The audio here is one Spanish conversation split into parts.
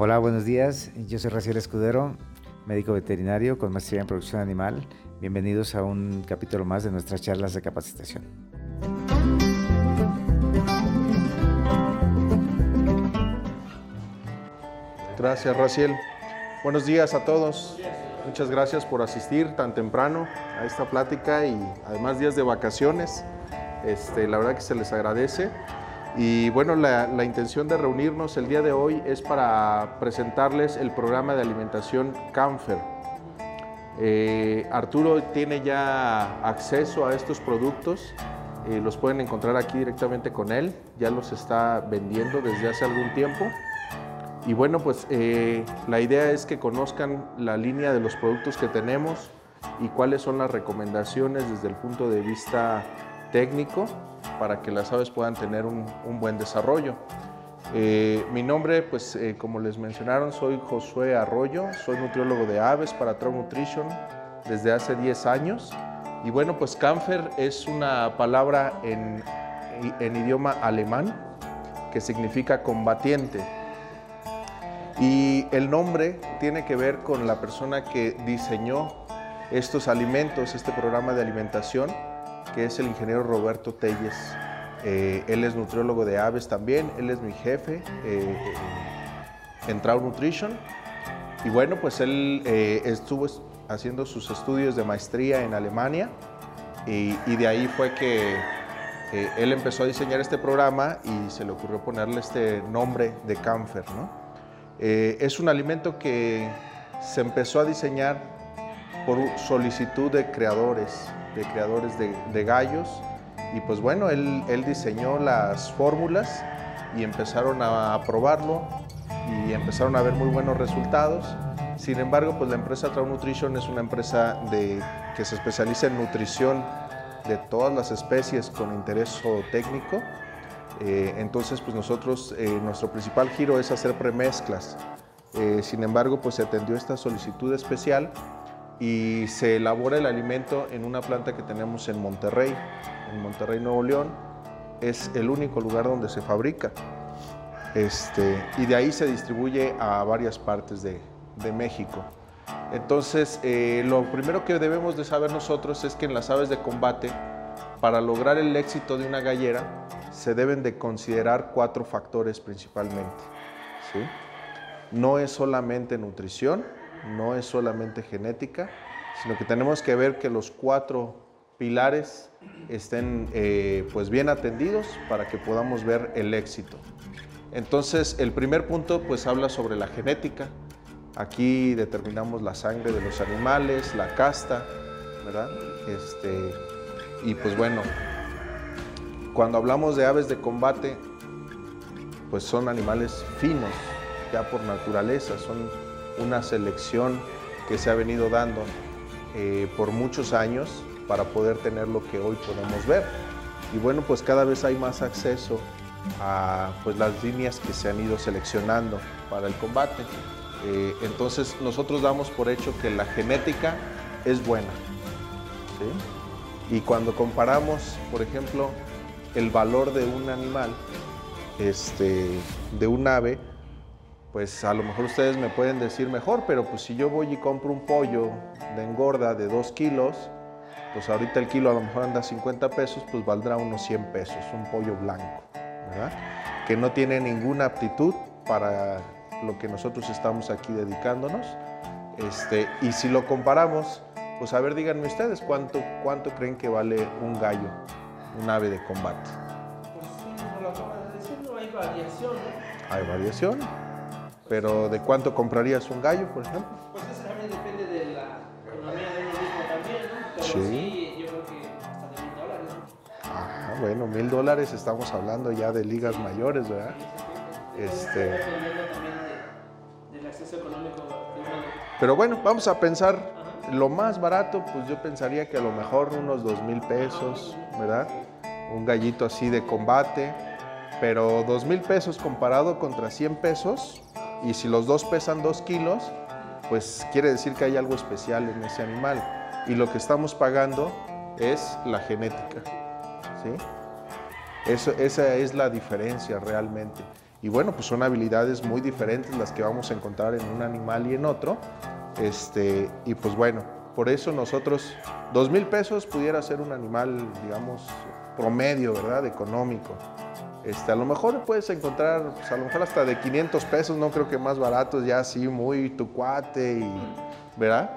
Hola, buenos días. Yo soy Raciel Escudero, médico veterinario con maestría en producción animal. Bienvenidos a un capítulo más de nuestras charlas de capacitación. Gracias, Raciel. Buenos días a todos. Muchas gracias por asistir tan temprano a esta plática y además días de vacaciones. Este, la verdad que se les agradece. Y bueno, la, intención de reunirnos el día de hoy es para presentarles el programa de alimentación Camfer. Eh, Arturo tiene ya acceso a estos productos, eh, los pueden encontrar aquí directamente con él, ya los está vendiendo desde hace algún tiempo. Y bueno, pues eh, la idea es que conozcan la línea de los productos que tenemos y cuáles son las recomendaciones desde el punto de vista técnico para que las aves puedan tener un, buen desarrollo. Eh, mi nombre, pues eh, como les mencionaron, soy Josué Arroyo, soy nutriólogo de aves para Trout Nutrition desde hace 10 años. Y bueno, pues Camfer es una palabra en idioma alemán que significa combatiente. Y el nombre tiene que ver con la persona que diseñó estos alimentos, este programa de alimentación, que es el ingeniero Roberto Telles. Eh, él es nutriólogo de aves también, él es mi jefe eh, en Trout Nutrition. Y bueno, pues él eh, estuvo haciendo sus estudios de maestría en Alemania y, de ahí fue que él empezó a diseñar este programa y se le ocurrió ponerle este nombre de Camfer. es un alimento que se empezó a diseñar por solicitud de creadores, de creadores de, gallos. Y pues bueno, él, él, diseñó las fórmulas y empezaron a probarlo y empezaron a ver muy buenos resultados. Sin embargo, pues la empresa Trout Nutrition es una empresa de, que se especializa en nutrición de todas las especies con interés técnico. Eh, entonces, pues nosotros, eh, nuestro principal giro es hacer premezclas. Eh, sin embargo, pues se atendió esta solicitud especial y se elabora el alimento en una planta que tenemos en Monterrey, en Monterrey, Nuevo León. Es el único lugar donde se fabrica. Este, y de ahí se distribuye a varias partes de, México. Entonces, eh, lo primero que debemos de saber nosotros es que en las aves de combate, para lograr el éxito de una gallera, se deben de considerar cuatro factores principalmente. ¿sí? No es solamente nutrición, no es solamente genética, sino que tenemos que ver que los cuatro pilares estén eh, pues bien atendidos para que podamos ver el éxito. Entonces, el primer punto pues habla sobre la genética. Aquí determinamos la sangre de los animales, la casta, ¿verdad? Este, y pues bueno, cuando hablamos de aves de combate, pues son animales finos, ya por naturaleza, son una selección que se ha venido dando eh, por muchos años para poder tener lo que hoy podemos ver. Y bueno, pues cada vez hay más acceso a pues, las líneas que se han ido seleccionando para el combate. Eh, entonces nosotros damos por hecho que la genética es buena. Y cuando comparamos, por ejemplo, el valor de un animal, este, de un ave, pues a lo mejor ustedes me pueden decir mejor, pero pues si yo voy y compro un pollo de engorda de 2 kilos, pues ahorita el kilo a lo mejor anda 50 pesos, pues valdrá unos 100 pesos, un pollo blanco, ¿verdad? Que no tiene ninguna aptitud para lo que nosotros estamos aquí dedicándonos. Este, y si lo comparamos, pues a ver, díganme ustedes, ¿cuánto, cuánto creen que vale un gallo, un ave de combate? Pues sí, como lo acabas de decir, no hay variación, ¿no? Hay variación. Pero ¿de cuánto comprarías un gallo, por ejemplo? Pues eso también depende de la economía de uno mismo también, ¿no? Pero sí, yo creo que hasta de mil dólares, ¿no? Ajá, bueno, mil dólares estamos hablando ya de ligas mayores, ¿verdad? Este... Del acceso económico Pero bueno, vamos a pensar lo más barato, pues yo pensaría que a lo mejor unos dos mil pesos, ¿verdad? Un gallito así de combate, pero dos mil pesos comparado contra 100 pesos, y si los dos pesan dos kilos, pues quiere decir que hay algo especial en ese animal. Y lo que estamos pagando es la genética. ¿sí? Eso, esa es la diferencia realmente. Y bueno, pues son habilidades muy diferentes las que vamos a encontrar en un animal y en otro. Este, y pues bueno, por eso nosotros, dos mil pesos pudiera ser un animal, digamos, promedio, ¿verdad? Económico. Este, a lo mejor puedes encontrar, pues, a lo mejor hasta de 500 pesos, no creo que más baratos, ya así, muy tu cuate, ¿verdad?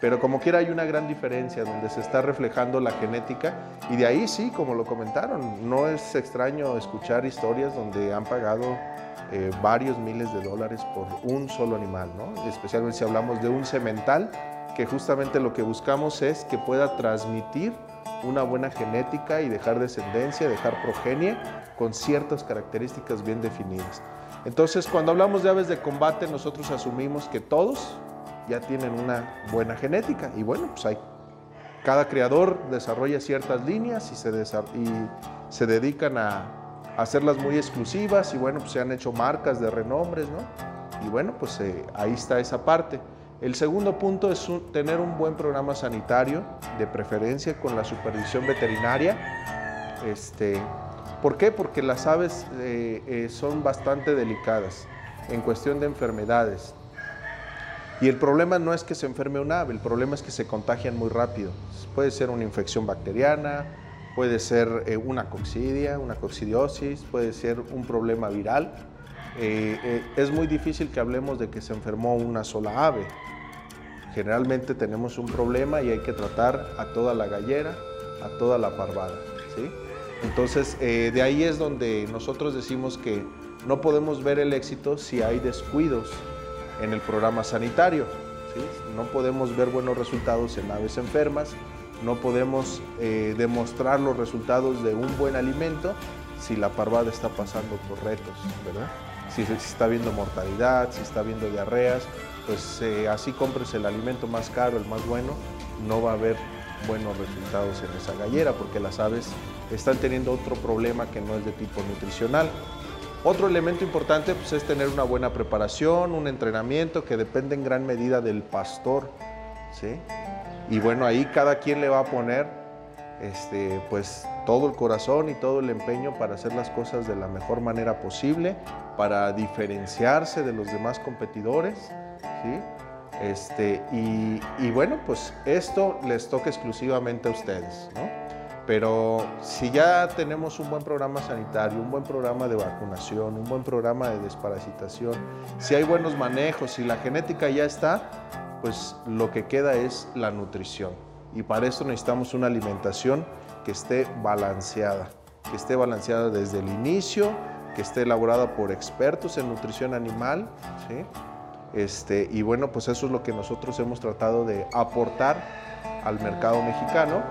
Pero como quiera hay una gran diferencia donde se está reflejando la genética y de ahí sí, como lo comentaron, no es extraño escuchar historias donde han pagado eh, varios miles de dólares por un solo animal, ¿no? especialmente si hablamos de un semental, que justamente lo que buscamos es que pueda transmitir una buena genética y dejar descendencia, dejar progenie con ciertas características bien definidas. Entonces, cuando hablamos de aves de combate, nosotros asumimos que todos ya tienen una buena genética. Y bueno, pues hay, cada creador desarrolla ciertas líneas y se, se dedican a, hacerlas muy exclusivas y bueno, pues se han hecho marcas de renombres, ¿no? Y bueno, pues eh, ahí está esa parte. El segundo punto es tener un buen programa sanitario, de preferencia con la supervisión veterinaria. Este, ¿Por qué? Porque las aves eh, eh, son bastante delicadas en cuestión de enfermedades. Y el problema no es que se enferme un ave, el problema es que se contagian muy rápido. Puede ser una infección bacteriana, puede ser eh, una coccidia, una coccidiosis, puede ser un problema viral. Eh, eh, es muy difícil que hablemos de que se enfermó una sola ave. Generalmente tenemos un problema y hay que tratar a toda la gallera, a toda la parvada. ¿sí? Entonces, de ahí es donde nosotros decimos que no podemos ver el éxito si hay descuidos en el programa sanitario. No podemos ver buenos resultados en aves enfermas, no podemos eh, demostrar los resultados de un buen alimento si la parvada está pasando por retos, ¿verdad? Si, está viendo mortalidad, si está viendo diarreas, pues eh, así compres el alimento más caro, el más bueno, no va a haber buenos resultados en esa gallera porque las aves están teniendo otro problema que no es de tipo nutricional. Otro elemento importante pues, es tener una buena preparación, un entrenamiento que depende en gran medida del pastor. ¿sí? Y bueno, ahí cada quien le va a poner este, pues, todo el corazón y todo el empeño para hacer las cosas de la mejor manera posible, para diferenciarse de los demás competidores. ¿sí? Este, y, y, bueno, pues esto les toca exclusivamente a ustedes. ¿no? Pero si ya tenemos un buen programa sanitario, un buen programa de vacunación, un buen programa de desparasitación, si hay buenos manejos, si la genética ya está, pues lo que queda es la nutrición. Y para eso necesitamos una alimentación que esté balanceada, que esté balanceada desde el inicio, que esté elaborada por expertos en nutrición animal, Este, y bueno, pues eso es lo que nosotros hemos tratado de aportar al mercado mexicano.